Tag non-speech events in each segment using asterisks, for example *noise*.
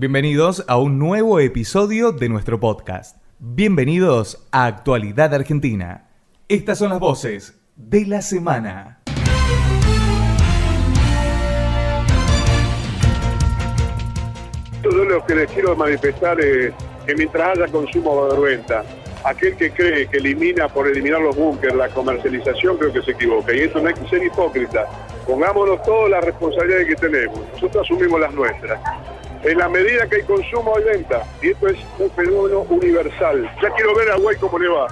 Bienvenidos a un nuevo episodio de nuestro podcast. Bienvenidos a Actualidad Argentina. Estas son las voces de la semana. Todo lo que les quiero manifestar es que mientras haya consumo de venta, aquel que cree que elimina por eliminar los búnkers la comercialización creo que se equivoca y eso no hay que ser hipócrita. Pongámonos todas las responsabilidades que tenemos, nosotros asumimos las nuestras. En la medida que hay consumo hay venta y esto es un fenómeno universal. Ya quiero ver a Uruguay cómo le va.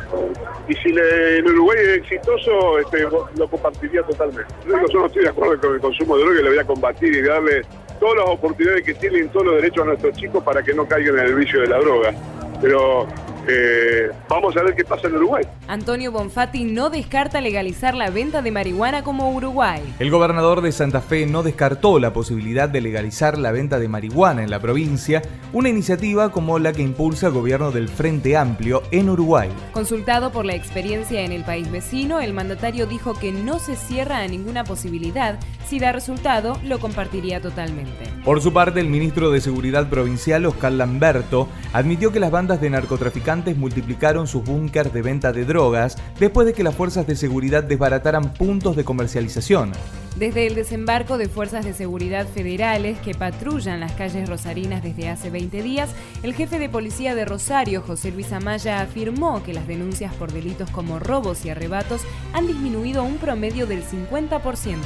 Y si le, en Uruguay es exitoso, este, lo compartiría totalmente. Yo no estoy de acuerdo con el consumo de droga y le voy a combatir y darle todas las oportunidades que tienen, todos los derechos a nuestros chicos para que no caigan en el vicio de la droga. Pero eh, vamos a ver qué pasa en Uruguay. Antonio Bonfatti no descarta legalizar la venta de marihuana como Uruguay. El gobernador de Santa Fe no descartó la posibilidad de legalizar la venta de marihuana en la provincia, una iniciativa como la que impulsa el gobierno del Frente Amplio en Uruguay. Consultado por la experiencia en el país vecino, el mandatario dijo que no se cierra a ninguna posibilidad. Si da resultado, lo compartiría totalmente. Por su parte, el ministro de Seguridad Provincial, Oscar Lamberto, admitió que las bandas de narcotraficantes multiplicaron sus búnkers de venta de drogas después de que las fuerzas de seguridad desbarataran puntos de comercialización. Desde el desembarco de fuerzas de seguridad federales que patrullan las calles rosarinas desde hace 20 días, el jefe de policía de Rosario, José Luis Amaya, afirmó que las denuncias por delitos como robos y arrebatos han disminuido un promedio del 50%.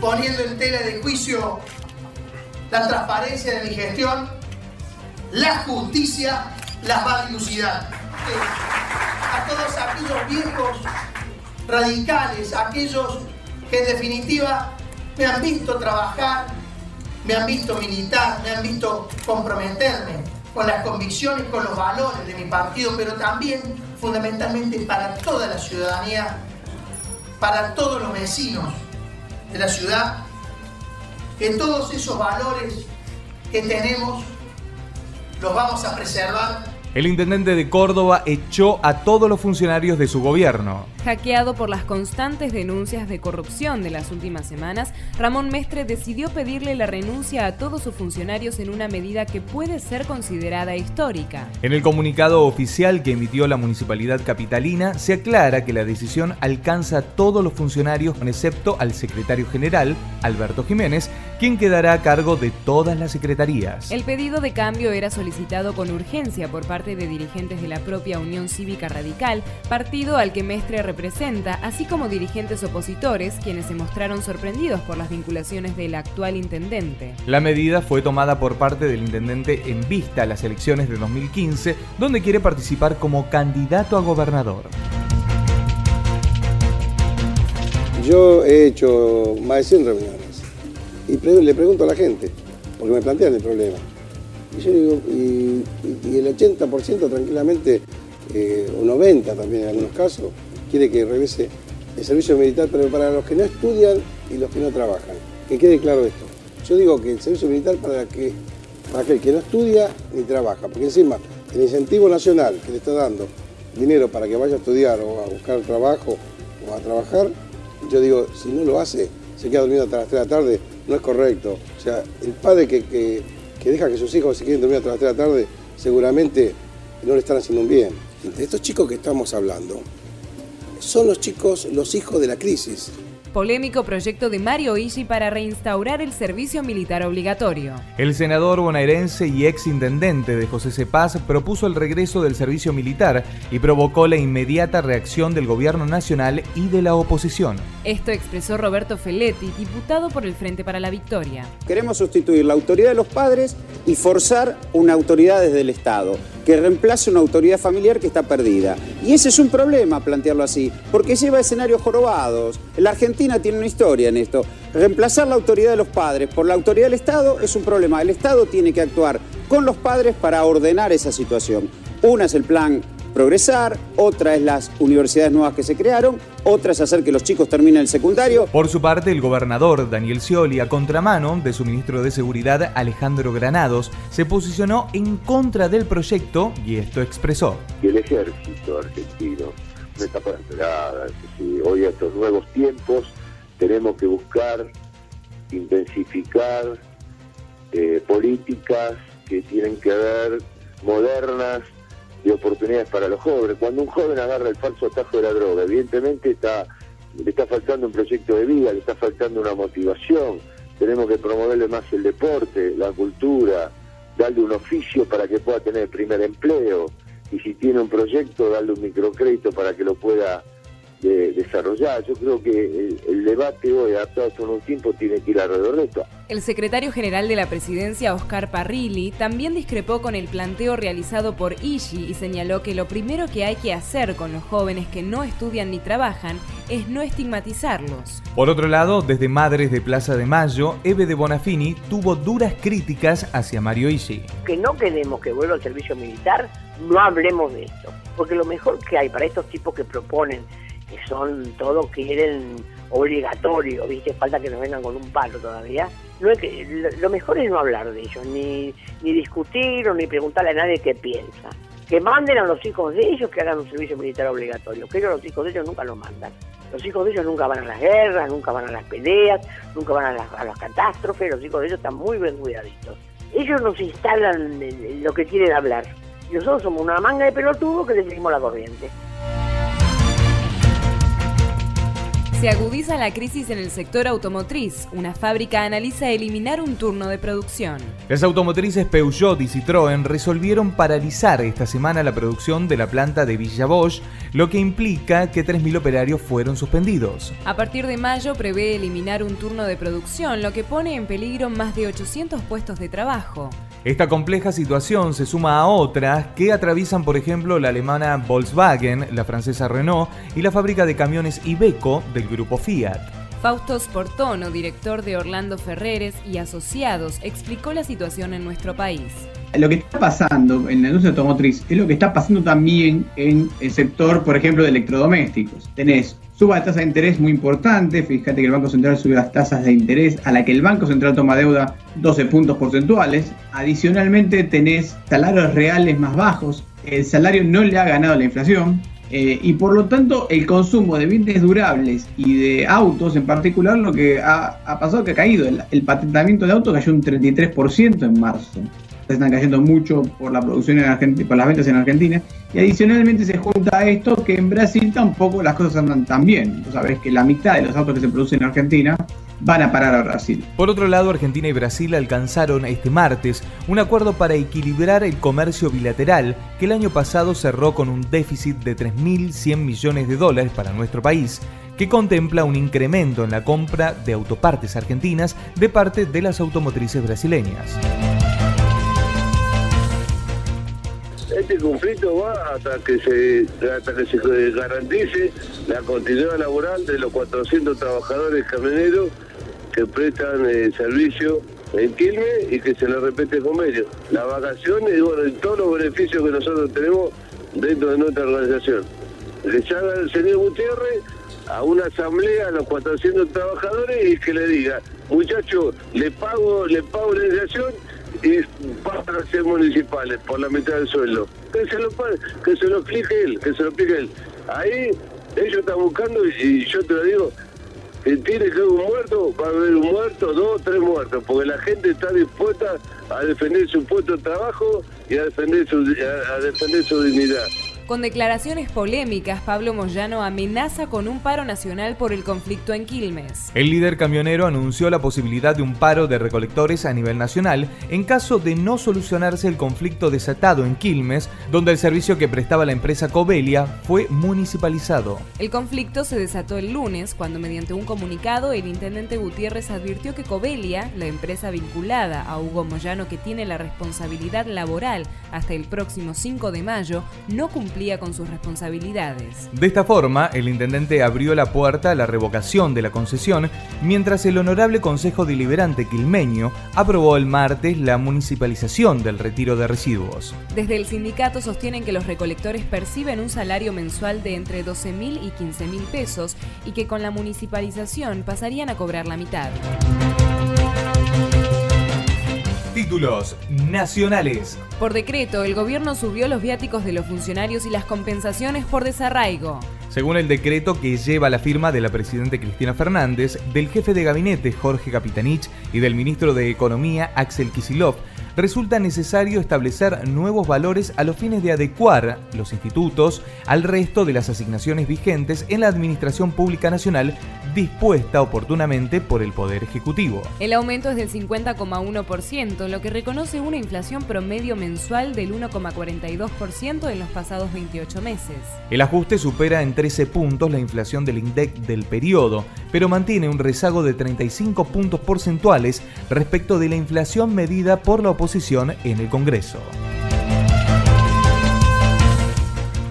Poniendo en tela de juicio la transparencia de mi gestión, la justicia las va a dilucidar. A todos aquellos viejos radicales, aquellos que en definitiva me han visto trabajar, me han visto militar, me han visto comprometerme con las convicciones, con los valores de mi partido, pero también fundamentalmente para toda la ciudadanía, para todos los vecinos de la ciudad, que todos esos valores que tenemos los vamos a preservar el intendente de Córdoba echó a todos los funcionarios de su gobierno. Hackeado por las constantes denuncias de corrupción de las últimas semanas, Ramón Mestre decidió pedirle la renuncia a todos sus funcionarios en una medida que puede ser considerada histórica. En el comunicado oficial que emitió la municipalidad capitalina, se aclara que la decisión alcanza a todos los funcionarios, excepto al secretario general, Alberto Jiménez, quien quedará a cargo de todas las secretarías. El pedido de cambio era solicitado con urgencia por parte de dirigentes de la propia Unión Cívica Radical, partido al que Mestre representa, así como dirigentes opositores, quienes se mostraron sorprendidos por las vinculaciones del actual intendente. La medida fue tomada por parte del intendente en vista a las elecciones de 2015, donde quiere participar como candidato a gobernador. Yo he hecho más de 100 reuniones y le pregunto a la gente, porque me plantean el problema. Y el 80% tranquilamente, eh, o 90% también en algunos casos, quiere que regrese el servicio militar, pero para los que no estudian y los que no trabajan. Que quede claro esto. Yo digo que el servicio militar para, que, para aquel que no estudia ni trabaja, porque encima el incentivo nacional que le está dando dinero para que vaya a estudiar o a buscar trabajo o a trabajar, yo digo, si no lo hace, se queda durmiendo hasta las 3 de la tarde, no es correcto. O sea, el padre que deja que sus hijos se quieren dormir hasta las 3 de la tarde, seguramente no le están haciendo un bien. Estos chicos que estamos hablando son los chicos, los hijos de la crisis. Polémico proyecto de Mario Ishi para reinstaurar el servicio militar obligatorio. El senador bonaerense y ex intendente de José Cepaz propuso el regreso del servicio militar y provocó la inmediata reacción del gobierno nacional y de la oposición. Esto expresó Roberto Feletti, diputado por el Frente para la Victoria. Queremos sustituir la autoridad de los padres y forzar una autoridad desde el Estado que reemplace una autoridad familiar que está perdida. Y ese es un problema plantearlo así, porque lleva escenarios jorobados. La Argentina tiene una historia en esto. Reemplazar la autoridad de los padres por la autoridad del Estado es un problema. El Estado tiene que actuar con los padres para ordenar esa situación. Una es el plan progresar, otra es las universidades nuevas que se crearon, otra es hacer que los chicos terminen el secundario. Por su parte, el gobernador Daniel Scioli, a contramano de su ministro de Seguridad Alejandro Granados, se posicionó en contra del proyecto y esto expresó. el ejército argentino, una etapa esperada, hoy a estos nuevos tiempos tenemos que buscar intensificar eh, políticas que tienen que ver modernas de oportunidades para los jóvenes. Cuando un joven agarra el falso atajo de la droga, evidentemente está, le está faltando un proyecto de vida, le está faltando una motivación. Tenemos que promoverle más el deporte, la cultura, darle un oficio para que pueda tener el primer empleo y si tiene un proyecto, darle un microcrédito para que lo pueda de desarrollar. Yo creo que el, debate hoy, adaptado por un tiempo, tiene que ir alrededor de esto. El secretario general de la presidencia, Oscar Parrilli, también discrepó con el planteo realizado por Ishi y señaló que lo primero que hay que hacer con los jóvenes que no estudian ni trabajan es no estigmatizarlos. Por otro lado, desde Madres de Plaza de Mayo, Eve de Bonafini tuvo duras críticas hacia Mario Ishi. Que no queremos que vuelva al servicio militar, no hablemos de esto. Porque lo mejor que hay para estos tipos que proponen que son todos quieren obligatorio, ¿viste? Falta que nos vengan con un palo todavía. No es que, lo, mejor es no hablar de ellos, ni, ni discutir o ni preguntarle a nadie qué piensa. Que manden a los hijos de ellos que hagan un servicio militar obligatorio, que ellos los hijos de ellos nunca lo mandan. Los hijos de ellos nunca van a las guerras, nunca van a las peleas, nunca van a las, a las catástrofes, los hijos de ellos están muy bien cuidaditos. Ellos nos instalan lo que quieren hablar. Nosotros somos una manga de pelotudos que le seguimos la corriente. Se agudiza la crisis en el sector automotriz. Una fábrica analiza eliminar un turno de producción. Las automotrices Peugeot y Citroën resolvieron paralizar esta semana la producción de la planta de Villa Bosch, lo que implica que 3.000 operarios fueron suspendidos. A partir de mayo prevé eliminar un turno de producción, lo que pone en peligro más de 800 puestos de trabajo. Esta compleja situación se suma a otras que atraviesan, por ejemplo, la alemana Volkswagen, la francesa Renault y la fábrica de camiones Iveco del grupo Fiat. Fausto Sportono, director de Orlando Ferreres y Asociados, explicó la situación en nuestro país. Lo que está pasando en la industria automotriz es lo que está pasando también en el sector, por ejemplo, de electrodomésticos. Tenés suba de tasa de interés muy importante, fíjate que el Banco Central sube las tasas de interés a la que el Banco Central toma deuda 12 puntos porcentuales, adicionalmente tenés salarios reales más bajos, el salario no le ha ganado la inflación, eh, y por lo tanto el consumo de bienes durables y de autos en particular lo que ha, pasado que ha caído, el, el patentamiento de autos cayó un 33% en marzo están cayendo mucho por la producción en Argentina, por las ventas en Argentina. Y adicionalmente se junta a esto que en Brasil tampoco las cosas andan tan bien. Tú sabes que la mitad de los autos que se producen en Argentina van a parar a Brasil. Por otro lado, Argentina y Brasil alcanzaron este martes un acuerdo para equilibrar el comercio bilateral que el año pasado cerró con un déficit de 3.100 millones de dólares para nuestro país que contempla un incremento en la compra de autopartes argentinas de parte de las automotrices brasileñas. Este conflicto va hasta que se hasta que se garantice la continuidad laboral de los 400 trabajadores camioneros que prestan eh, servicio en Quilmes y que se les repete el convenio. Las vacaciones y bueno, todos los beneficios que nosotros tenemos dentro de nuestra organización. Le haga el señor Gutiérrez a una asamblea a los 400 trabajadores y que le diga, muchachos, le pago, le pago la iniciación y pasan a ser municipales por la mitad del sueldo. Que se lo, que se lo explique él, que se lo explique él. Ahí ellos están buscando y, yo te lo digo, que tiene que haber un muerto, va a haber un muerto, dos, tres muertos, porque la gente está dispuesta a defender su puesto de trabajo y a defender su, a defender su dignidad. Con declaraciones polémicas, Pablo Moyano amenaza con un paro nacional por el conflicto en Quilmes. El líder camionero anunció la posibilidad de un paro de recolectores a nivel nacional en caso de no solucionarse el conflicto desatado en Quilmes, donde el servicio que prestaba la empresa Covelia fue municipalizado. El conflicto se desató el lunes cuando mediante un comunicado el intendente Gutiérrez advirtió que Covelia, la empresa vinculada a Hugo Moyano que tiene la responsabilidad laboral hasta el próximo 5 de mayo, no cumplió con sus responsabilidades. De esta forma, el intendente abrió la puerta a la revocación de la concesión, mientras el Honorable Consejo Deliberante Quilmeño aprobó el martes la municipalización del retiro de residuos. Desde el sindicato sostienen que los recolectores perciben un salario mensual de entre 12 mil y 15 mil pesos y que con la municipalización pasarían a cobrar la mitad. Títulos nacionales. Por decreto, el gobierno subió los viáticos de los funcionarios y las compensaciones por desarraigo. Según el decreto que lleva la firma de la presidenta Cristina Fernández, del jefe de gabinete Jorge Capitanich y del ministro de Economía Axel Kisilov, resulta necesario establecer nuevos valores a los fines de adecuar los institutos al resto de las asignaciones vigentes en la Administración Pública Nacional dispuesta oportunamente por el Poder Ejecutivo. El aumento es del 50,1%, lo que reconoce una inflación promedio mensual del 1,42% en los pasados 28 meses. El ajuste supera en 13 puntos la inflación del INDEC del periodo, pero mantiene un rezago de 35 puntos porcentuales respecto de la inflación medida por la oposición en el Congreso.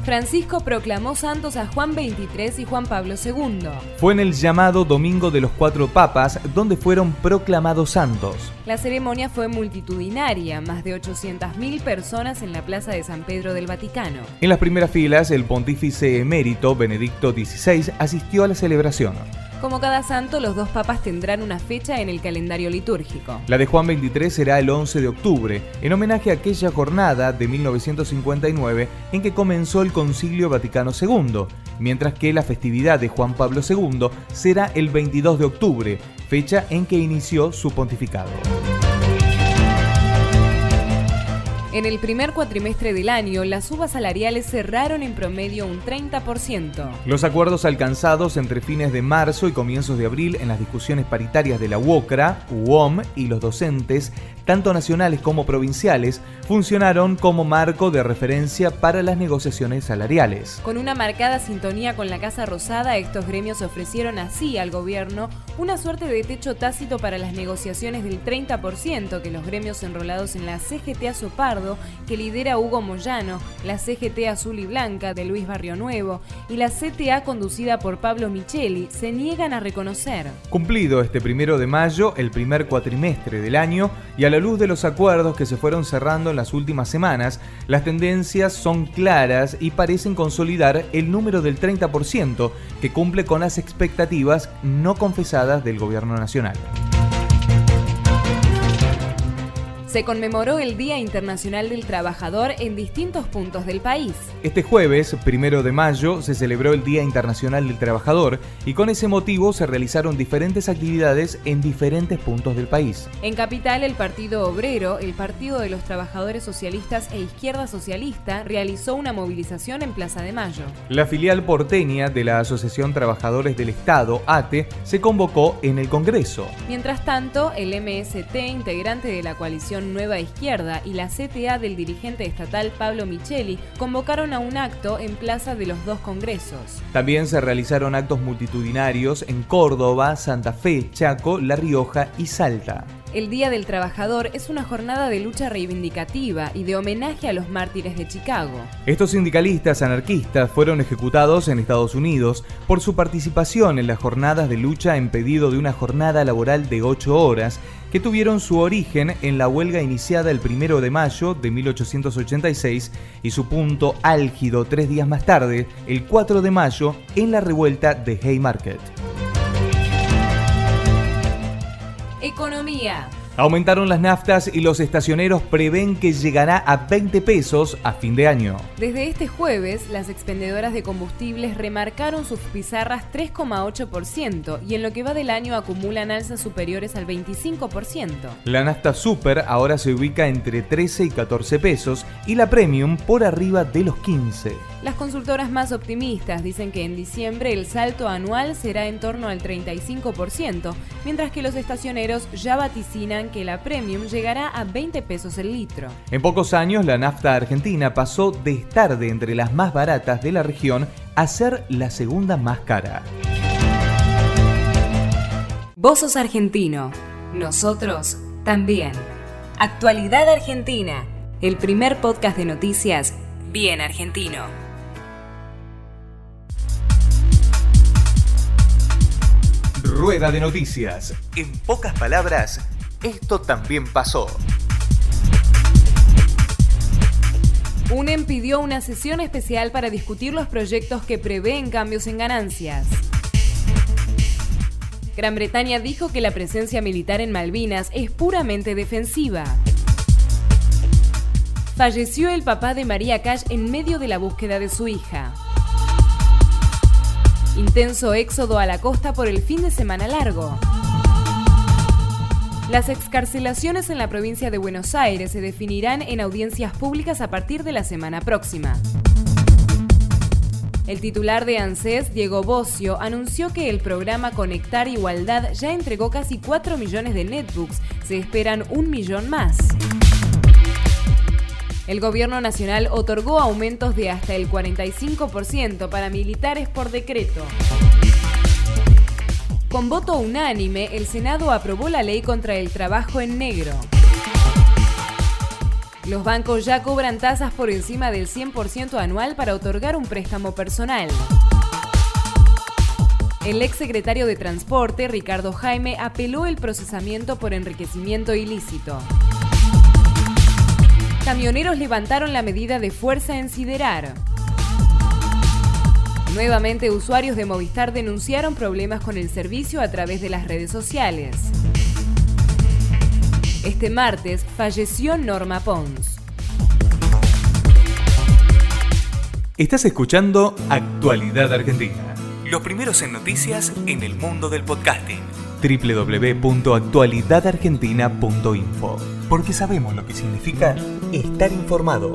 Francisco proclamó santos a Juan XXIII y Juan Pablo II. Fue en el llamado Domingo de los Cuatro Papas donde fueron proclamados santos. La ceremonia fue multitudinaria, más de 800.000 personas en la Plaza de San Pedro del Vaticano. En las primeras filas, el pontífice emérito Benedicto XVI asistió a la celebración. Como cada santo, los dos papas tendrán una fecha en el calendario litúrgico. La de Juan XXIII será el 11 de octubre, en homenaje a aquella jornada de 1959 en que comenzó el Concilio Vaticano II, mientras que la festividad de Juan Pablo II será el 22 de octubre, fecha en que inició su pontificado. En el primer cuatrimestre del año, las subas salariales cerraron en promedio un 30%. Los acuerdos alcanzados entre fines de marzo y comienzos de abril en las discusiones paritarias de la UOCRA, UOM y los docentes, tanto nacionales como provinciales, funcionaron como marco de referencia para las negociaciones salariales. Con una marcada sintonía con la Casa Rosada, estos gremios ofrecieron así al gobierno una suerte de techo tácito para las negociaciones del 30% que los gremios enrolados en la CGT Sopardo que lidera Hugo Moyano, la CGT Azul y Blanca de Luis Barrio Nuevo y la CTA conducida por Pablo Micheli se niegan a reconocer. Cumplido este primero de mayo, el primer cuatrimestre del año, y a la luz de los acuerdos que se fueron cerrando en las últimas semanas, las tendencias son claras y parecen consolidar el número del 30% que cumple con las expectativas no confesadas del gobierno nacional. Se conmemoró el Día Internacional del Trabajador en distintos puntos del país. Este jueves, primero de mayo, se celebró el Día Internacional del Trabajador y con ese motivo se realizaron diferentes actividades en diferentes puntos del país. En Capital, el Partido Obrero, el Partido de los Trabajadores Socialistas e Izquierda Socialista realizó una movilización en Plaza de Mayo. La filial porteña de la Asociación Trabajadores del Estado, ATE, se convocó en el Congreso. Mientras tanto, el MST, integrante de la coalición Nueva Izquierda y la CTA del dirigente estatal Pablo Micheli convocaron a un acto en Plaza de los dos Congresos. También se realizaron actos multitudinarios en Córdoba, Santa Fe, Chaco, La Rioja y Salta. El Día del Trabajador es una jornada de lucha reivindicativa y de homenaje a los mártires de Chicago. Estos sindicalistas anarquistas fueron ejecutados en Estados Unidos por su participación en las jornadas de lucha en pedido de una jornada laboral de 8 horas que tuvieron su origen en la huelga iniciada el 1 de mayo de 1886 y su punto álgido tres días más tarde, el 4 de mayo, en la revuelta de Haymarket. Economía. Aumentaron las naftas y los estacioneros prevén que llegará a 20 pesos a fin de año. Desde este jueves, las expendedoras de combustibles remarcaron sus pizarras 3,8% y en lo que va del año acumulan alzas superiores al 25%. La nafta super ahora se ubica entre 13 y 14 pesos y la premium por arriba de los 15. Las consultoras más optimistas dicen que en diciembre el salto anual será en torno al 35%, mientras que los estacioneros ya vaticinan que la premium llegará a 20 pesos el litro. En pocos años la nafta argentina pasó de estar de entre las más baratas de la región a ser la segunda más cara. Vos sos argentino, nosotros también. Actualidad Argentina, el primer podcast de noticias bien argentino. Rueda de noticias. En pocas palabras, esto también pasó. UNEM pidió una sesión especial para discutir los proyectos que prevén cambios en ganancias. Gran Bretaña dijo que la presencia militar en Malvinas es puramente defensiva. falleció el papá de María Cash en medio de la búsqueda de su hija. Intenso éxodo a la costa por el fin de semana largo. Las excarcelaciones en la provincia de Buenos Aires se definirán en audiencias públicas a partir de la semana próxima. El titular de ANSES, Diego Bocio, anunció que el programa Conectar Igualdad ya entregó casi 4 millones de netbooks. Se esperan un millón más. El gobierno nacional otorgó aumentos de hasta el 45% para militares por decreto. Con voto unánime, el Senado aprobó la ley contra el trabajo en negro. Los bancos ya cobran tasas por encima del 100% anual para otorgar un préstamo personal. El exsecretario de Transporte, Ricardo Jaime, apeló el procesamiento por enriquecimiento ilícito. Camioneros levantaron la medida de fuerza en Siderar. Nuevamente usuarios de Movistar denunciaron problemas con el servicio a través de las redes sociales. Este martes falleció Norma Pons. Estás escuchando Actualidad Argentina. Los primeros en noticias en el mundo del podcasting. www.actualidadargentina.info. Porque sabemos lo que significa estar informado.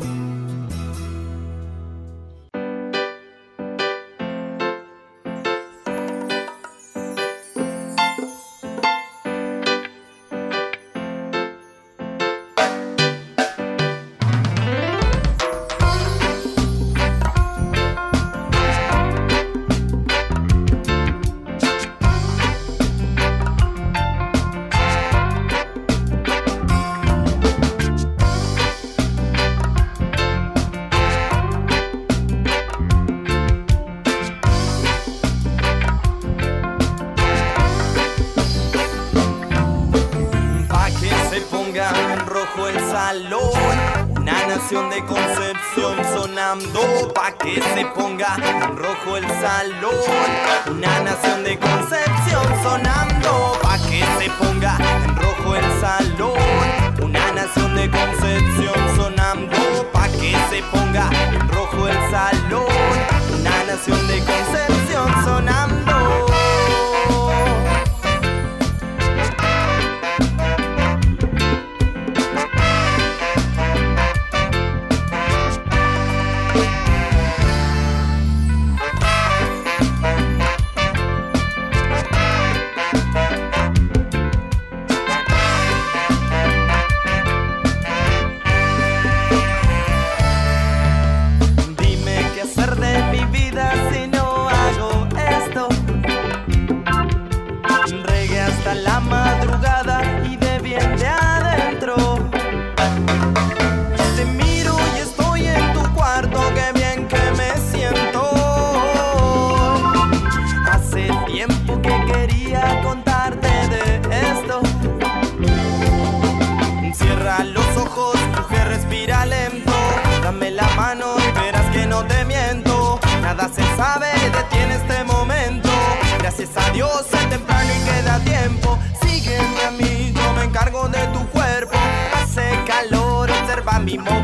el salón. Una nación de Concepción sonando pa' que se ponga en rojo el salón. Una nación de Concepción sonando pa' que se ponga en rojo el salón. Una nación de Concepción sonando pa' que se ponga en rojo el salón. Una nación de Concepción sonando. mi modo.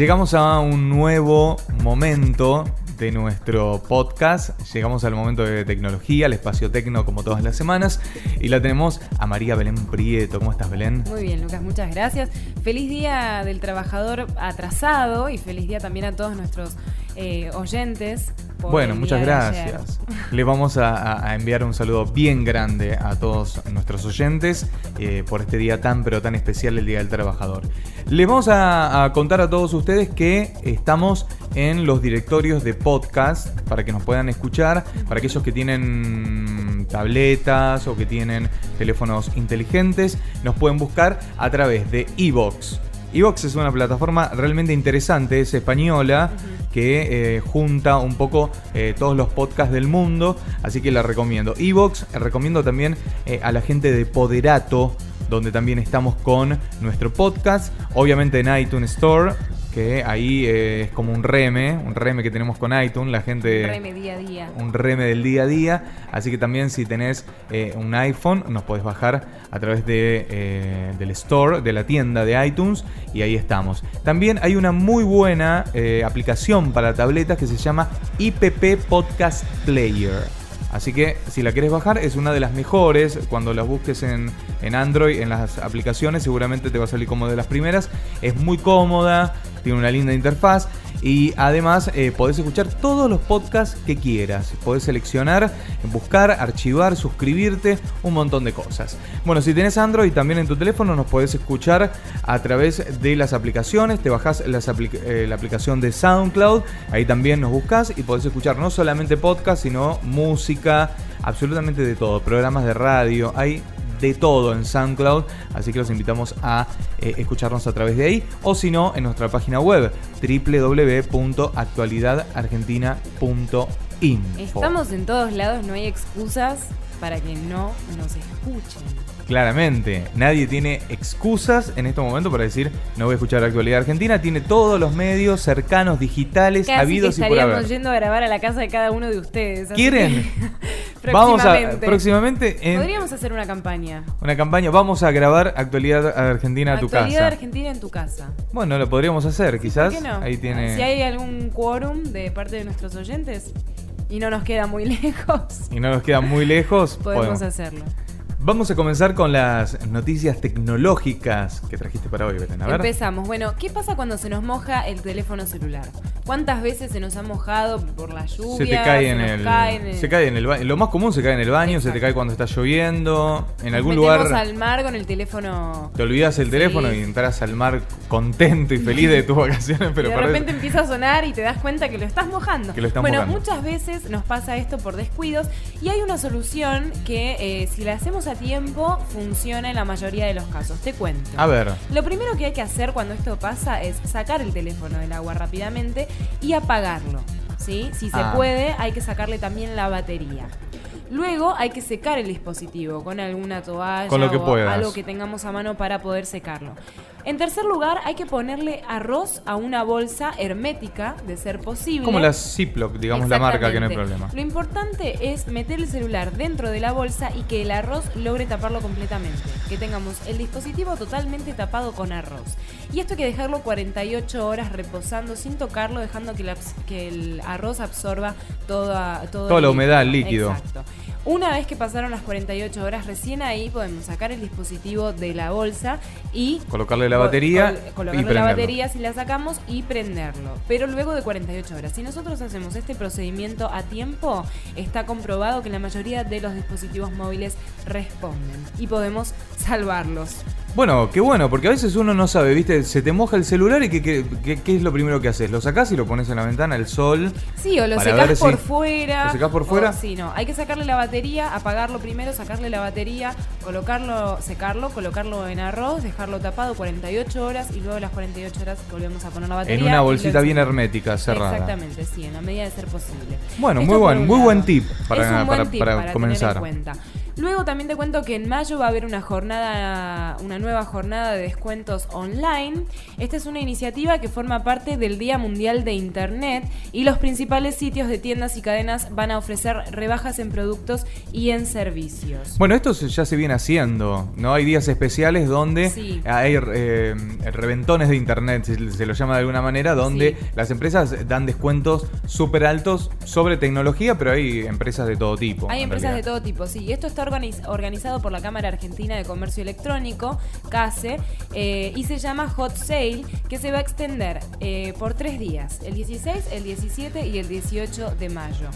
Llegamos a un nuevo momento de nuestro podcast. Llegamos al momento de tecnología, al espacio tecno como todas las semanas. Y la tenemos a María Belén Prieto. ¿Cómo estás, Belén? Muy bien, Lucas, muchas gracias. Feliz día del trabajador atrasado y feliz día también a todos nuestros eh, oyentes. Bueno, muchas gracias. Le vamos a, enviar un saludo bien grande a todos nuestros oyentes eh, por este día tan pero tan especial, el Día del Trabajador. Les vamos a, contar a todos ustedes que estamos en los directorios de podcast para que nos puedan escuchar, para aquellos que tienen tabletas o que tienen teléfonos inteligentes, nos pueden buscar a través de Evox. Evox es una plataforma realmente interesante, es española, que eh, junta un poco eh, todos los podcasts del mundo, así que la recomiendo. Evox, recomiendo también eh, a la gente de Poderato, donde también estamos con nuestro podcast, obviamente en iTunes Store, que ahí eh, es como un reme, un reme que tenemos con iTunes, la gente... Un reme día a día. Un reme del día a día, así que también si tenés eh, un iPhone nos podés bajar a través de, eh, del store, de la tienda de iTunes, y ahí estamos. También hay una muy buena aplicación para tabletas que se llama IPP Podcast Player. Así que si la quieres bajar es una de las mejores. Cuando las busques en, Android, en las aplicaciones, seguramente te va a salir como de las primeras. Es muy cómoda, tiene una linda interfaz y además eh, podés escuchar todos los podcasts que quieras. Podés seleccionar, buscar, archivar, suscribirte, un montón de cosas. Bueno, si tenés Android también en tu teléfono nos podés escuchar a través de las aplicaciones. Te bajás eh, la aplicación de SoundCloud, ahí también nos buscas y podés escuchar no solamente podcasts, sino música, absolutamente de todo. Programas de radio, hay de todo en SoundCloud, así que los invitamos a eh, escucharnos a través de ahí o si no en nuestra página web www.actualidadargentina.info. Estamos en todos lados, no hay excusas para que no nos escuchen. Claramente, nadie tiene excusas en este momento para decir no voy a escuchar la actualidad argentina. Tiene todos los medios cercanos, digitales, habidos y por haber. Estaríamos yendo a grabar a la casa de cada uno de ustedes. ¿Quieren? *laughs* *laughs* Vamos a próximamente. Podríamos hacer una campaña. Una campaña. Vamos a grabar actualidad argentina a tu casa. Actualidad argentina en tu casa. Bueno, lo podríamos hacer, quizás. Ahí tiene. Si hay algún quórum de parte de nuestros oyentes y no nos queda muy *laughs* lejos. Y no nos queda muy lejos. podemos hacerlo. Vamos a comenzar con las noticias tecnológicas que trajiste para hoy, Belén. Empezamos. Bueno, ¿qué pasa cuando se nos moja el teléfono celular? ¿Cuántas veces se nos ha mojado por la lluvia? Se te cae, en, el, Se cae en el baño. Lo más común se cae en el baño, se te cae cuando está lloviendo. En algún lugar. al mar con el teléfono. Te olvidas el teléfono y entras al mar contento y feliz de tus *laughs* vacaciones, pero de repente empieza a sonar y te das cuenta que lo estás mojando. bueno, muchas veces nos pasa esto por descuidos y hay una solución que eh, si la hacemos a tiempo funciona en la mayoría de los casos. Te cuento. A ver. Lo primero que hay que hacer cuando esto pasa es sacar el teléfono del agua rápidamente y apagarlo. ¿sí? Si se ah. puede, hay que sacarle también la batería. Luego hay que secar el dispositivo con alguna toalla con lo que o algo que tengamos a mano para poder secarlo. En tercer lugar, hay que ponerle arroz a una bolsa hermética, de ser posible. Como la Ziploc, digamos la marca, que no hay problema. Lo importante es meter el celular dentro de la bolsa y que el arroz logre taparlo completamente. Que tengamos el dispositivo totalmente tapado con arroz. Y esto hay que dejarlo 48 horas reposando sin tocarlo, dejando que, que el arroz absorba toda, toda la humedad, el líquido. Exacto. Una vez que pasaron las 48 horas, recién ahí podemos sacar el dispositivo de la bolsa y colocarle la batería colocarle la batería si la sacamos y prenderlo. Pero luego de 48 horas. Si nosotros hacemos este procedimiento a tiempo, está comprobado que la mayoría de los dispositivos móviles responden y podemos salvarlos. Bueno, qué bueno, porque a veces uno no sabe, ¿viste? Se te moja el celular y ¿qué, qué, qué es lo primero que haces? ¿Lo sacás y lo pones en la ventana, el sol? Sí, o lo secás por fuera. ¿Lo secás por fuera? sí, no. Hay que sacarle la batería, apagarlo primero, sacarle la batería, colocarlo, secarlo, colocarlo en arroz, dejarlo tapado 48 horas y luego las 48 horas volvemos a poner la batería. En una bolsita bien hermética, cerrada. Exactamente, sí, en la medida de ser posible. Bueno, muy buen, muy buen tip para, para, comenzar. cuenta. Luego también te cuento que en mayo va a haber una jornada, una nueva jornada de descuentos online. Esta es una iniciativa que forma parte del Día Mundial de Internet y los principales sitios de tiendas y cadenas van a ofrecer rebajas en productos y en servicios. Bueno, esto ya se viene haciendo, ¿no? Hay días especiales donde hay eh, reventones de Internet, se, lo llama de alguna manera, donde las empresas dan descuentos súper altos sobre tecnología, pero hay empresas de todo tipo. Hay empresas de todo tipo, sí. Esto está organizado por la Cámara Argentina de Comercio Electrónico, CASE, eh, y se llama Hot Sale, que se va a extender eh, por tres días, el 16, el 17 y el 18 de mayo.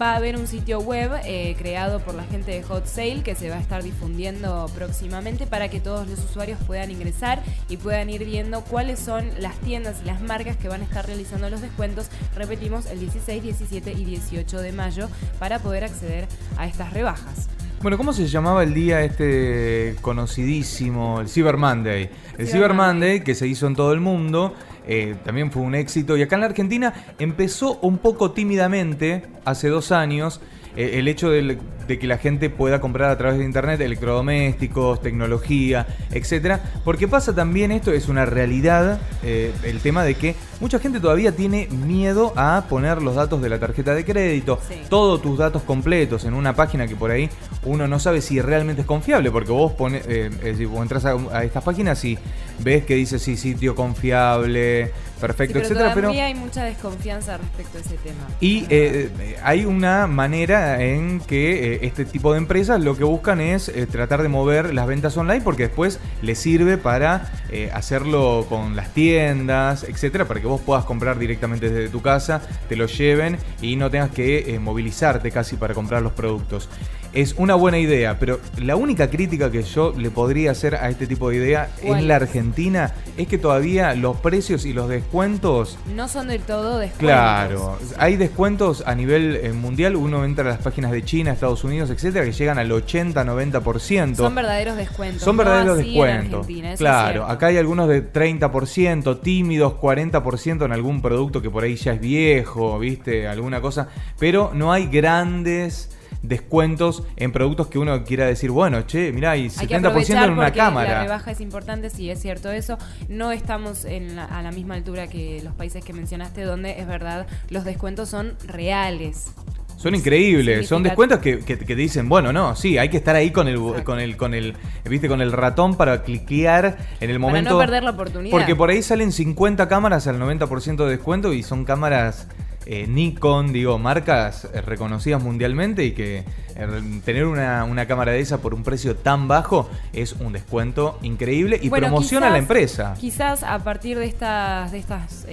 Va a haber un sitio web eh, creado por la gente de Hot Sale que se va a estar difundiendo próximamente para que todos los usuarios puedan ingresar y puedan ir viendo cuáles son las tiendas y las marcas que van a estar realizando los descuentos, repetimos, el 16, 17 y 18 de mayo para poder acceder a estas rebajas. Bueno, ¿cómo se llamaba el día este conocidísimo, el Cyber Monday? El Cyber, Monday, que se hizo en todo el mundo, eh, también fue un éxito. Y acá en la Argentina empezó un poco tímidamente, hace dos años, eh, el hecho de, de que la gente pueda comprar a través de internet electrodomésticos, tecnología, etcétera. Porque pasa también esto, es una realidad, eh, el tema de que mucha gente todavía tiene miedo a poner los datos de la tarjeta de crédito, todos tus datos completos en una página que por ahí uno no sabe si realmente es confiable, porque vos pones, eh, entras a, estas páginas y ves que dice sí, sitio confiable, perfecto, pero etcétera. Todavía hay mucha desconfianza respecto a ese tema. Y eh, hay una manera en que este tipo de empresas lo que buscan es eh, tratar de mover las ventas online porque después les sirve para eh, hacerlo con las tiendas, etcétera, para que vos puedas comprar directamente desde tu casa, te lo lleven y no tengas que eh, movilizarte casi para comprar los productos es una buena idea, pero la única crítica que yo le podría hacer a este tipo de idea en la Argentina es que todavía los precios y los descuentos no son del todo descuentos. Claro, hay descuentos a nivel eh, mundial, uno entra a las páginas de China, Estados Unidos, etcétera, que llegan al 80-90%. Son verdaderos descuentos. Son verdaderos descuentos. claro, acá hay algunos de 30%, tímidos 40% en algún producto que por ahí ya es viejo, ¿viste? Alguna cosa, pero no hay grandes descuentos en productos que uno quiera decir, bueno, che, mirá, hay 70% en una cámara. La rebaja es importante, sí, es cierto eso. No estamos en a la misma altura que los países que mencionaste, donde es verdad, los descuentos son reales. Son increíbles, son descuentos que, que, dicen, bueno, no, sí, hay que estar ahí con el, con el, con el, viste, con el ratón para cliquear en el momento. Para no perder la oportunidad. Porque por ahí salen 50 cámaras al 90% de descuento y son cámaras eh, Nikon, digo, marcas eh, reconocidas mundialmente y que eh, tener una, cámara de esa por un precio tan bajo es un descuento increíble y promociona a la empresa. Quizás a partir de estas, de estas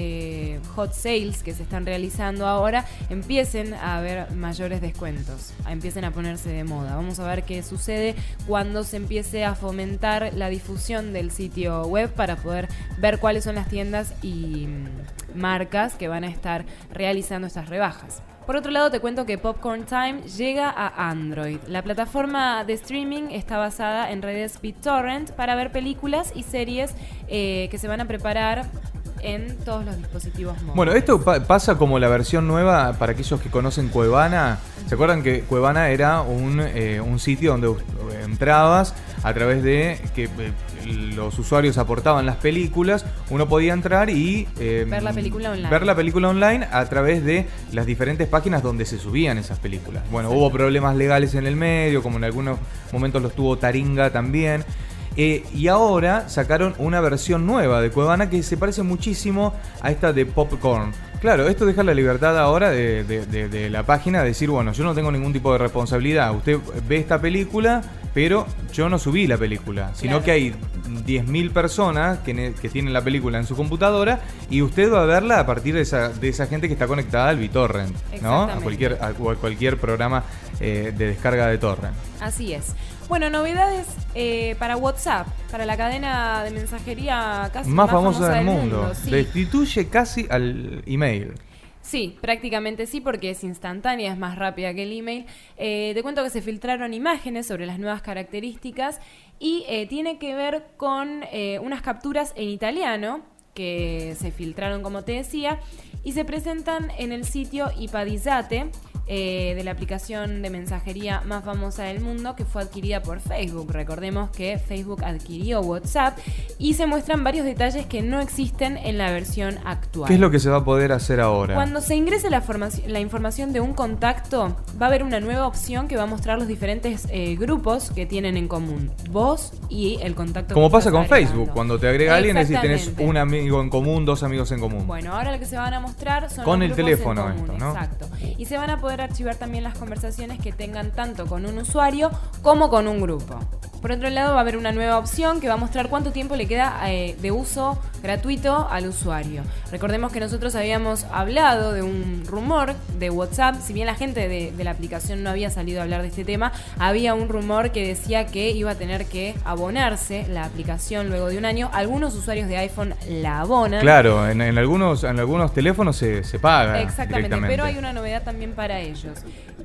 hot sales que se están realizando ahora empiecen a haber mayores descuentos, empiecen a ponerse de moda. Vamos a ver qué sucede cuando se empiece a fomentar la difusión del sitio web para poder ver cuáles son las tiendas y mm, marcas que van a estar realizando estas rebajas. Por otro lado, te cuento que Popcorn Time llega a Android. La plataforma de streaming está basada en redes BitTorrent para ver películas y series eh, que se van a preparar en todos los dispositivos móviles. Bueno, esto pasa como la versión nueva para aquellos que conocen Cuevana. ¿Se acuerdan que Cuevana era un, eh, un sitio donde entrabas a través de que eh, los usuarios aportaban las películas, uno podía entrar y em, ver la película online. Ver la película online a través de las diferentes páginas donde se subían esas películas. Bueno, hubo problemas legales en el medio, como en algunos momentos los tuvo Taringa también. Eh, y ahora sacaron una versión nueva de Cuevana que se parece muchísimo a esta de Popcorn. Claro, esto deja la libertad ahora de, la página de decir, bueno, yo no tengo ningún tipo de responsabilidad. Usted ve esta película, pero yo no subí la película, sino que hay 10.000 personas que, tienen la película en su computadora y usted va a verla a partir de esa, de esa gente que está conectada al BitTorrent, ¿no? A cualquier, a cualquier programa eh, de descarga de torrent. Así es. Bueno, novedades eh, para WhatsApp, para la cadena de mensajería casi más, famosa, del mundo. Destituye casi al email. Sí, prácticamente sí, porque es instantánea, es más rápida que el email. Eh, te cuento que se filtraron imágenes sobre las nuevas características y eh, tiene que ver con unas capturas en italiano que se filtraron, como te decía, y se presentan en el sitio Ipadizate, eh, de la aplicación de mensajería más famosa del mundo que fue adquirida por Facebook. Recordemos que Facebook adquirió WhatsApp y se muestran varios detalles que no existen en la versión actual. ¿Qué es lo que se va a poder hacer ahora? Cuando se ingrese la, la información de un contacto, va a haber una nueva opción que va a mostrar los diferentes eh, grupos que tienen en común. Vos y el contacto. Como pasa con Facebook, cuando te agrega alguien es decir, tenés un amigo en común, dos amigos en común. Bueno, ahora lo que se van a mostrar son con el teléfono esto, ¿no? Exacto. Y se van a poder archivar también las conversaciones que tengan tanto con un usuario como con un grupo. Por otro lado, va a haber una nueva opción que va a mostrar cuánto tiempo le queda eh, de uso gratuito al usuario. Recordemos que nosotros habíamos hablado de un rumor de WhatsApp, si bien la gente de, la aplicación no había salido a hablar de este tema, había un rumor que decía que iba a tener que abonarse la aplicación luego de un año. Algunos usuarios de iPhone la abonan. Claro, en, algunos, en algunos teléfonos se, se paga. Exactamente, pero hay una novedad también para ellos.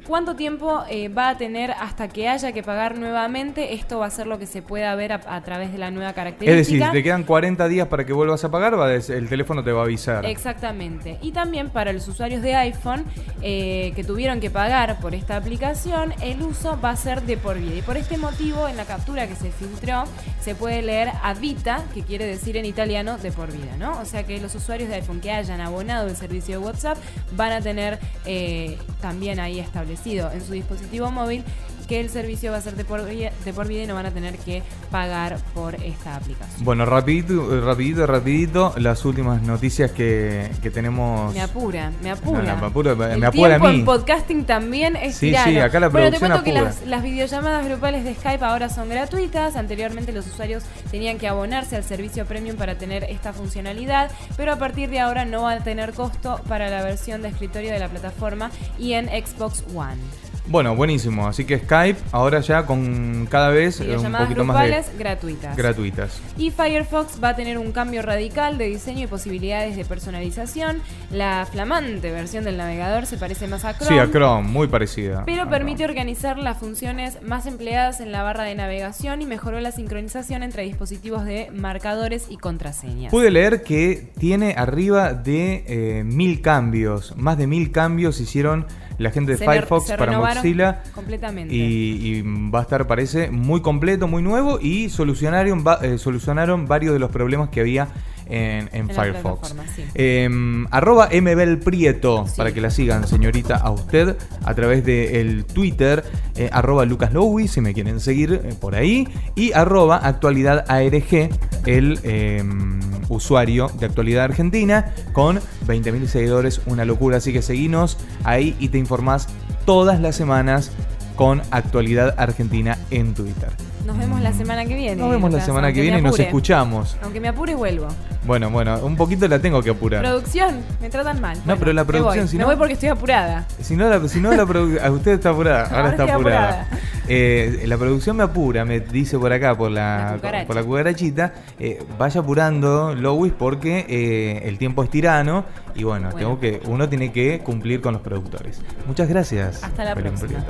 ¿Cuánto tiempo eh, va a tener hasta que haya que pagar nuevamente? Esto va a ser lo que se pueda ver a, través de la nueva característica. Es decir, si te quedan 40 días para que vuelvas a pagar, va el teléfono te va a avisar. Exactamente. Y también para los usuarios de iPhone eh, que tuvieron que pagar por esta aplicación, el uso va a ser de por vida. Y por este motivo, en la captura que se filtró, se puede leer a vita, que quiere decir en italiano de por vida, ¿no? O sea que los usuarios de iPhone que hayan abonado el servicio de WhatsApp van a tener eh, también ahí establecido en su dispositivo móvil que el servicio va a ser de por, vida, de por vida y no van a tener que pagar por esta aplicación. Bueno, rapidito, rapidito, rapidito, las últimas noticias que, tenemos. Me apura, me apura. me apura, me apura a mí. El podcasting también es Sí, sí, acá la Bueno, te cuento que las, las, videollamadas grupales de Skype ahora son gratuitas. Anteriormente los usuarios tenían que abonarse al servicio premium para tener esta funcionalidad, pero a partir de ahora no va a tener costo para la versión de escritorio de la plataforma y en Xbox One. Bueno, buenísimo. Así que Skype ahora ya con cada vez eh, un poquito más de gratuitas. gratuitas. Y Firefox va a tener un cambio radical de diseño y posibilidades de personalización. La flamante versión del navegador se parece más a Chrome. Sí, a Chrome, muy parecida. Pero permite organizar las funciones más empleadas en la barra de navegación y mejoró la sincronización entre dispositivos de marcadores y contraseñas. Pude leer que tiene arriba de eh, mil cambios, más de mil cambios hicieron la gente de Firefox para Mozilla. Completamente. Y, va a estar, parece, muy completo, muy nuevo y solucionaron, eh, solucionaron varios de los problemas que había en, Firefox. Em, arroba mbelprieto, para que la sigan, señorita, a usted, a través del Twitter, eh, arroba Lucas si me quieren seguir eh, por ahí, y arroba actualidad ARG, el em, usuario de actualidad argentina, con 20.000 seguidores, una locura, así que seguinos ahí y te informás todas las semanas con actualidad argentina en Twitter. Nos vemos la semana que viene. Nos vemos la semana que viene y nos escuchamos. Aunque me apure, vuelvo. Bueno, bueno, un poquito la tengo que apurar. Producción, me tratan mal. No, pero la producción, si no. Me voy porque estoy apurada. Si no, la, si no la producción. *laughs* Usted está apurada, ahora, está apurada. Eh, la producción me apura, me dice por acá, por la, por la cucarachita. Eh, vaya apurando, Lois, porque eh, el tiempo es tirano. Y bueno, tengo que uno tiene que cumplir con los productores. Muchas gracias. Hasta la próxima.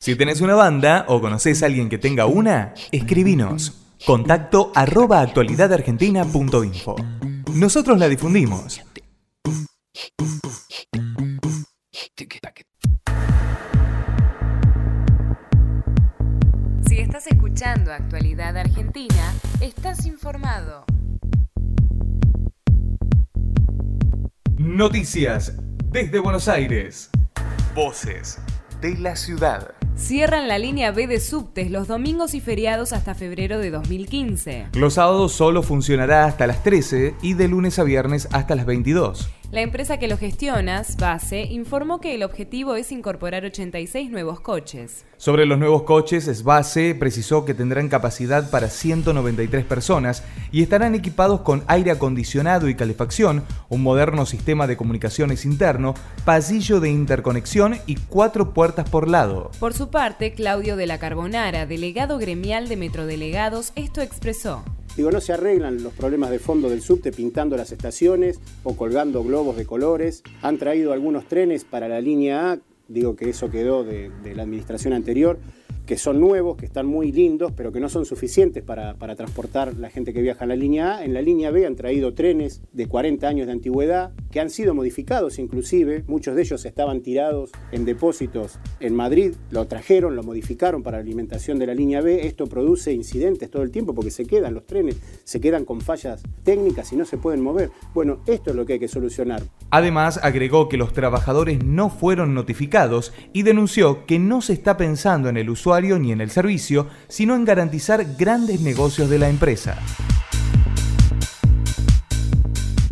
Si tenés una banda o conoces a alguien que tenga una, escribinos. Contacto arroba actualidadargentina.info. Nosotros la difundimos. Si estás escuchando Actualidad Argentina, estás informado. Noticias desde Buenos Aires. Voces de la ciudad. Cierran la línea B de subtes los domingos y feriados hasta febrero de 2015. Los sábados solo funcionará hasta las 13 y de lunes a viernes hasta las 22. La empresa que lo gestiona, Base, informó que el objetivo es incorporar 86 nuevos coches. Sobre los nuevos coches, Sbase precisó que tendrán capacidad para 193 personas y estarán equipados con aire acondicionado y calefacción, un moderno sistema de comunicaciones interno, pasillo de interconexión y cuatro puertas por lado. Por su parte, Claudio de la Carbonara, delegado gremial de Metrodelegados, esto expresó. Digo, no se arreglan los problemas de fondo del subte pintando las estaciones o colgando globos de colores. Han traído algunos trenes para la línea A, digo que eso quedó de, la administración anterior, que son nuevos, que están muy lindos, pero que no son suficientes para, transportar la gente que viaja en la línea A. En la línea B han traído trenes de 40 años de antigüedad, que han sido modificados inclusive, muchos de ellos estaban tirados en depósitos en Madrid, lo trajeron, lo modificaron para la alimentación de la línea B, esto produce incidentes todo el tiempo porque se quedan los trenes, se quedan con fallas técnicas y no se pueden mover. Bueno, esto es lo que hay que solucionar. Además, agregó que los trabajadores no fueron notificados y denunció que no se está pensando en el usuario ni en el servicio, sino en garantizar grandes negocios de la empresa.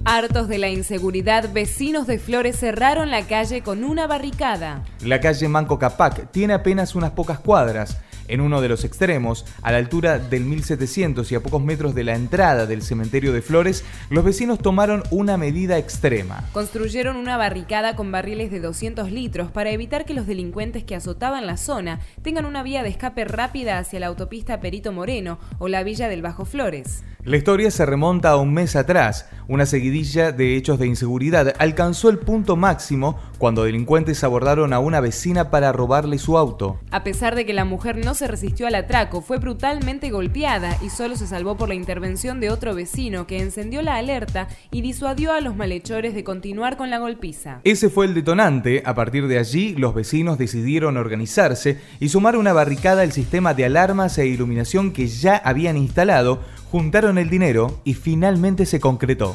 Hartos de la inseguridad, vecinos de Flores cerraron la calle con una barricada. La calle Manco Capac tiene apenas unas pocas cuadras. En uno de los extremos, a la altura del 1700 y a pocos metros de la entrada del cementerio de Flores, los vecinos tomaron una medida extrema. Construyeron una barricada con barriles de 200 litros para evitar que los delincuentes que azotaban la zona tengan una vía de escape rápida hacia la autopista Perito Moreno o la villa del Bajo Flores. La historia se remonta a un mes atrás. Una seguidilla de hechos de inseguridad alcanzó el punto máximo cuando delincuentes abordaron a una vecina para robarle su auto. A pesar de que la mujer no se resistió al atraco, fue brutalmente golpeada y solo se salvó por la intervención de otro vecino que encendió la alerta y disuadió a los malhechores de continuar con la golpiza. Ese fue el detonante. A partir de allí, los vecinos decidieron organizarse y sumar una barricada al sistema de alarmas e iluminación que ya habían instalado juntaron el dinero y finalmente se concretó.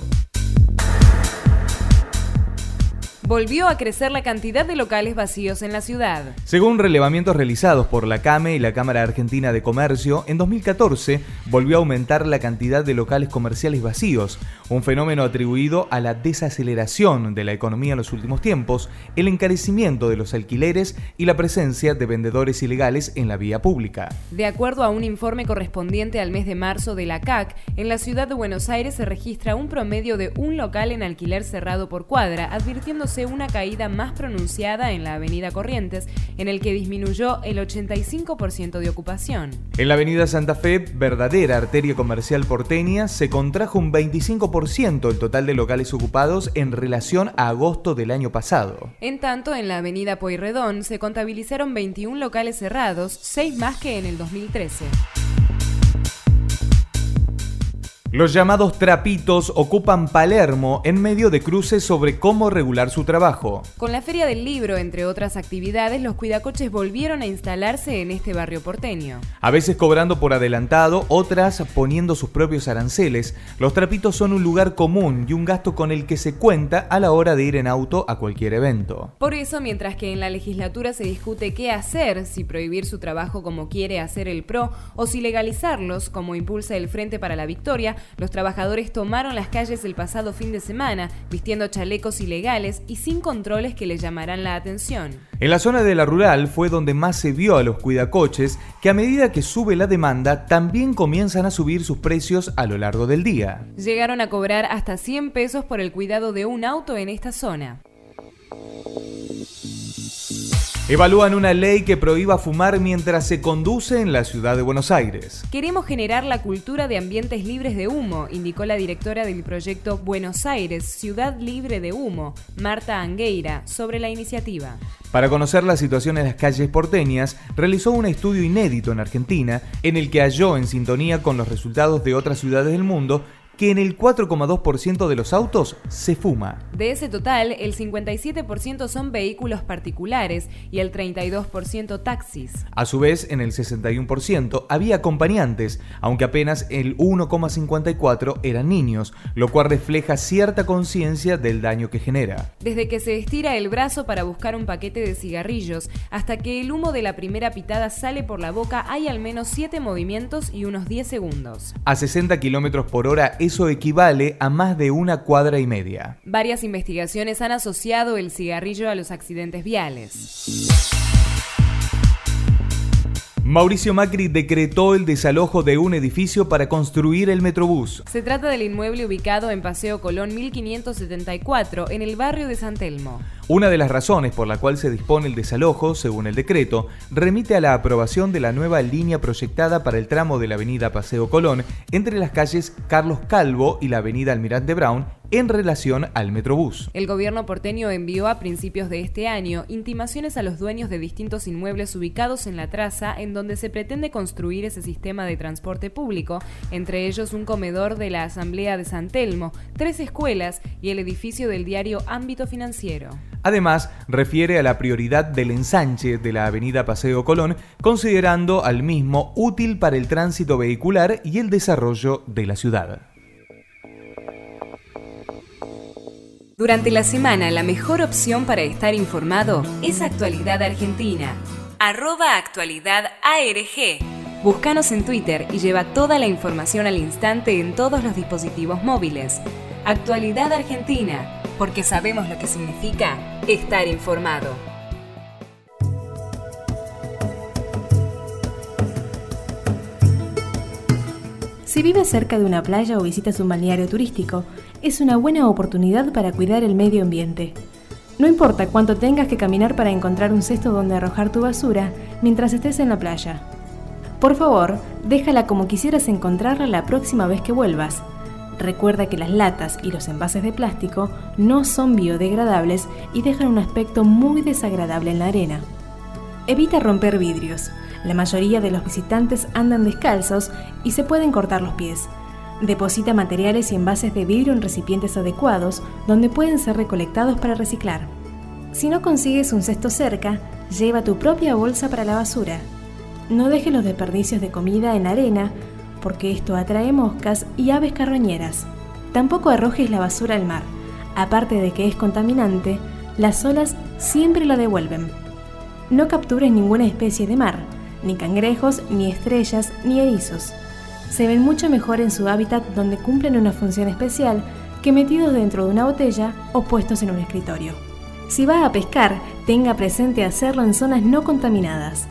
Volvió a crecer la cantidad de locales vacíos en la ciudad. Según relevamientos realizados por la CAME y la Cámara Argentina de Comercio, en 2014 volvió a aumentar la cantidad de locales comerciales vacíos, un fenómeno atribuido a la desaceleración de la economía en los últimos tiempos, el encarecimiento de los alquileres y la presencia de vendedores ilegales en la vía pública. De acuerdo a un informe correspondiente al mes de marzo de la CAC, en la ciudad de Buenos Aires se registra un promedio de un local en alquiler cerrado por cuadra, advirtiéndose una caída más pronunciada en la avenida Corrientes, en el que disminuyó el 85% de ocupación. En la avenida Santa Fe, verdadera arteria comercial porteña, se contrajo un 25% el total de locales ocupados en relación a agosto del año pasado. En tanto, en la avenida Poirredón se contabilizaron 21 locales cerrados, 6 más que en el 2013. Los llamados trapitos ocupan Palermo en medio de cruces sobre cómo regular su trabajo. Con la Feria del Libro, entre otras actividades, los cuidacoches volvieron a instalarse en este barrio porteño. A veces cobrando por adelantado, otras poniendo sus propios aranceles. Los trapitos son un lugar común y un gasto con el que se cuenta a la hora de ir en auto a cualquier evento. Por eso, mientras que en la legislatura se discute qué hacer, si prohibir su trabajo como quiere hacer el PRO o si legalizarlos como impulsa el Frente para la Victoria, los trabajadores tomaron las calles el pasado fin de semana, vistiendo chalecos ilegales y sin controles que les llamarán la atención. En la zona de la rural fue donde más se vio a los cuidacoches, que a medida que sube la demanda, también comienzan a subir sus precios a lo largo del día. Llegaron a cobrar hasta 100 pesos por el cuidado de un auto en esta zona. Evalúan una ley que prohíba fumar mientras se conduce en la ciudad de Buenos Aires. Queremos generar la cultura de ambientes libres de humo, indicó la directora del proyecto Buenos Aires, Ciudad Libre de Humo, Marta Angueira, sobre la iniciativa. Para conocer la situación en las calles porteñas, realizó un estudio inédito en Argentina en el que halló en sintonía con los resultados de otras ciudades del mundo que en el 4,2% de los autos se fuma. De ese total, el 57% son vehículos particulares y el 32% taxis. A su vez, en el 61% había acompañantes, aunque apenas el 1,54% eran niños, lo cual refleja cierta conciencia del daño que genera. Desde que se estira el brazo para buscar un paquete de cigarrillos hasta que el humo de la primera pitada sale por la boca, hay al menos 7 movimientos y unos 10 segundos. A 60 km por hora es eso equivale a más de una cuadra y media. Varias investigaciones han asociado el cigarrillo a los accidentes viales. Mauricio Macri decretó el desalojo de un edificio para construir el Metrobús. Se trata del inmueble ubicado en Paseo Colón 1574, en el barrio de San Telmo. Una de las razones por la cual se dispone el desalojo, según el decreto, remite a la aprobación de la nueva línea proyectada para el tramo de la avenida Paseo Colón entre las calles Carlos Calvo y la avenida Almirante Brown en relación al Metrobús. El gobierno porteño envió a principios de este año intimaciones a los dueños de distintos inmuebles ubicados en la traza en donde se pretende construir ese sistema de transporte público, entre ellos un comedor de la Asamblea de San Telmo, tres escuelas y el edificio del diario Ámbito Financiero. Además, refiere a la prioridad del ensanche de la avenida Paseo Colón, considerando al mismo útil para el tránsito vehicular y el desarrollo de la ciudad. Durante la semana, la mejor opción para estar informado es Actualidad Argentina. Arroba Actualidad ARG. Búscanos en Twitter y lleva toda la información al instante en todos los dispositivos móviles. Actualidad Argentina, porque sabemos lo que significa estar informado. Si vives cerca de una playa o visitas un balneario turístico, es una buena oportunidad para cuidar el medio ambiente. No importa cuánto tengas que caminar para encontrar un cesto donde arrojar tu basura mientras estés en la playa. Por favor, déjala como quisieras encontrarla la próxima vez que vuelvas. Recuerda que las latas y los envases de plástico no son biodegradables y dejan un aspecto muy desagradable en la arena. Evita romper vidrios. La mayoría de los visitantes andan descalzos y se pueden cortar los pies. Deposita materiales y envases de vidrio en recipientes adecuados donde pueden ser recolectados para reciclar. Si no consigues un cesto cerca, lleva tu propia bolsa para la basura. No dejes los desperdicios de comida en arena porque esto atrae moscas y aves carroñeras. Tampoco arrojes la basura al mar. Aparte de que es contaminante, las olas siempre la devuelven. No captures ninguna especie de mar, ni cangrejos, ni estrellas, ni erizos se ven mucho mejor en su hábitat donde cumplen una función especial que metidos dentro de una botella o puestos en un escritorio. Si va a pescar, tenga presente hacerlo en zonas no contaminadas.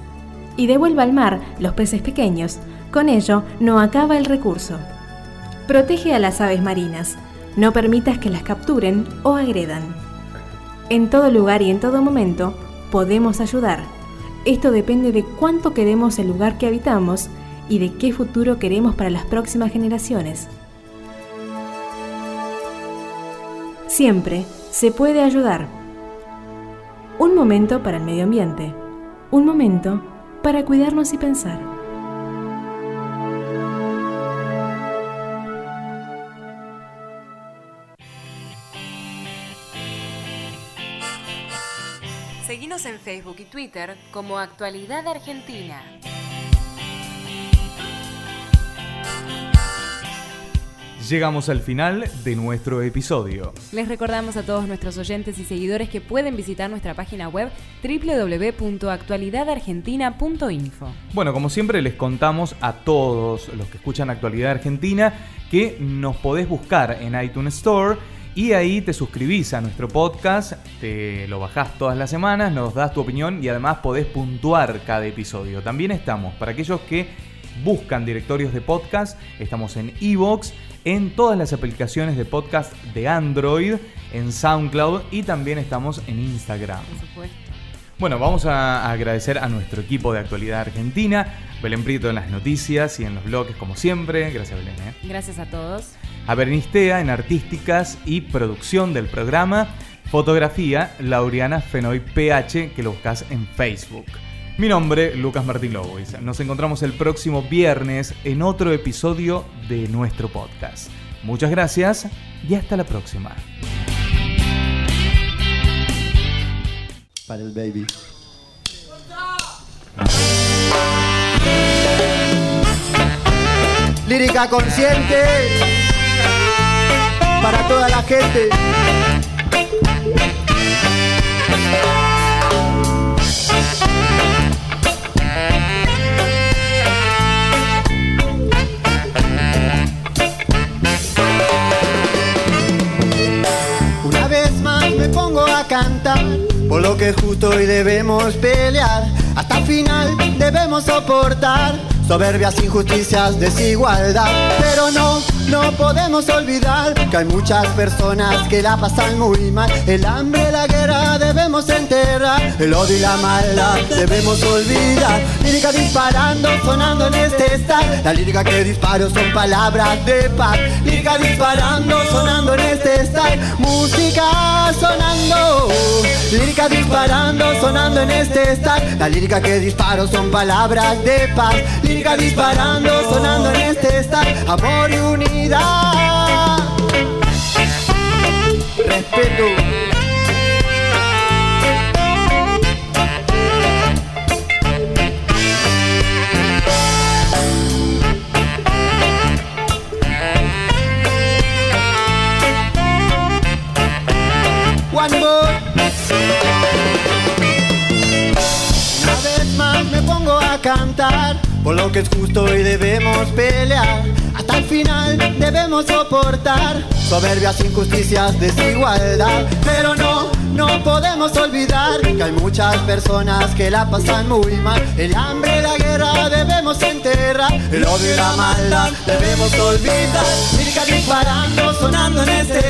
Y devuelva al mar los peces pequeños, con ello no acaba el recurso. Protege a las aves marinas, no permitas que las capturen o agredan. En todo lugar y en todo momento podemos ayudar. Esto depende de cuánto queremos el lugar que habitamos y de qué futuro queremos para las próximas generaciones. Siempre se puede ayudar. Un momento para el medio ambiente. Un momento para cuidarnos y pensar. Facebook y Twitter como Actualidad Argentina. Llegamos al final de nuestro episodio. Les recordamos a todos nuestros oyentes y seguidores que pueden visitar nuestra página web www.actualidadargentina.info. Bueno, como siempre les contamos a todos los que escuchan Actualidad Argentina que nos podés buscar en iTunes Store y ahí te suscribís a nuestro podcast, te lo bajás todas las semanas, nos das tu opinión y además podés puntuar cada episodio. También estamos para aquellos que buscan directorios de podcast, estamos en Evox en todas las aplicaciones de podcast de Android, en SoundCloud y también estamos en Instagram. Por supuesto. Bueno, vamos a agradecer a nuestro equipo de actualidad argentina, Belén Prieto en las noticias y en los bloques como siempre. Gracias Belén. ¿eh? Gracias a todos. A Bernistea en artísticas y producción del programa. Fotografía, Lauriana Fenoy PH, que lo buscas en Facebook. Mi nombre, Lucas Martín Lobois. Nos encontramos el próximo viernes en otro episodio de nuestro podcast. Muchas gracias y hasta la próxima. Para el baby. Lírica consciente para toda la gente. cantar, por lo que justo hoy debemos pelear, hasta el final debemos soportar soberbias, injusticias, desigualdad, pero no, no podemos olvidar que hay muchas personas que la pasan muy mal, el hambre, la guerra debemos enterrar, el odio y la maldad debemos olvidar. Lírica disparando, sonando en este estado. La lírica que disparo son palabras de paz. Lírica disparando, sonando en este estado. Música sonando, lírica disparando, sonando en este estado. La lírica que disparo son palabras de paz. Lírica disparando, sonando en este estado. Amor y unidad. Respeto. One. Una vez más me pongo a cantar por lo que es justo y debemos pelear. Hasta el final debemos soportar soberbias, injusticias, desigualdad. Pero no, no podemos olvidar que hay muchas personas que la pasan muy mal. El hambre, la guerra debemos enterrar. El odio y la maldad debemos olvidar. Lírica disparando, sonando en este.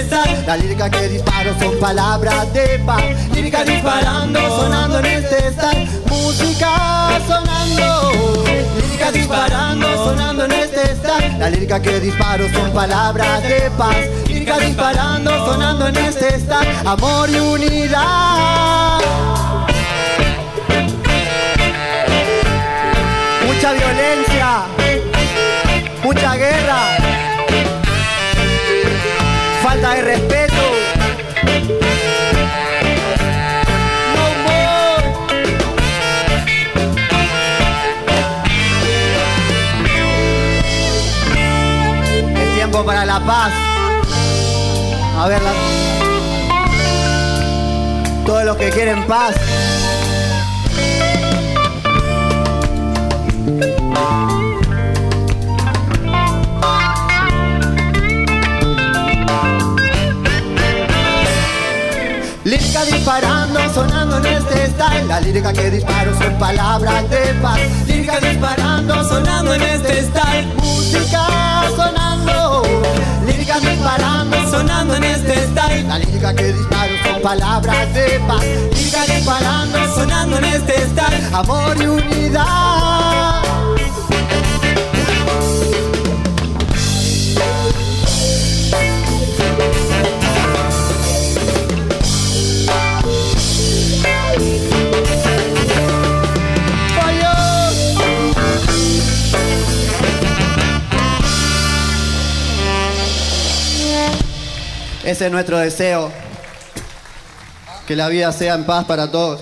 La lírica que disparo son palabras de paz. Lírica disparando, sonando en este. Música sonando. Lírica disparando, sonando en este estar. La lírica que disparo son palabras de paz. Lírica disparando, sonando en este estar. Amor y unidad. La paz. A ver, la- todos los que quieren paz. Lírica disparando, sonando en este style. La lírica que disparo son palabras de paz. Lírica disparando, sonando en este style. Música sonando. Lírica disparando, sonando en este style. La lírica que disparo son palabras de paz. Lírica disparando, sonando en este style. Amor y unidad. Ese es nuestro deseo. Que la vida sea en paz para todos.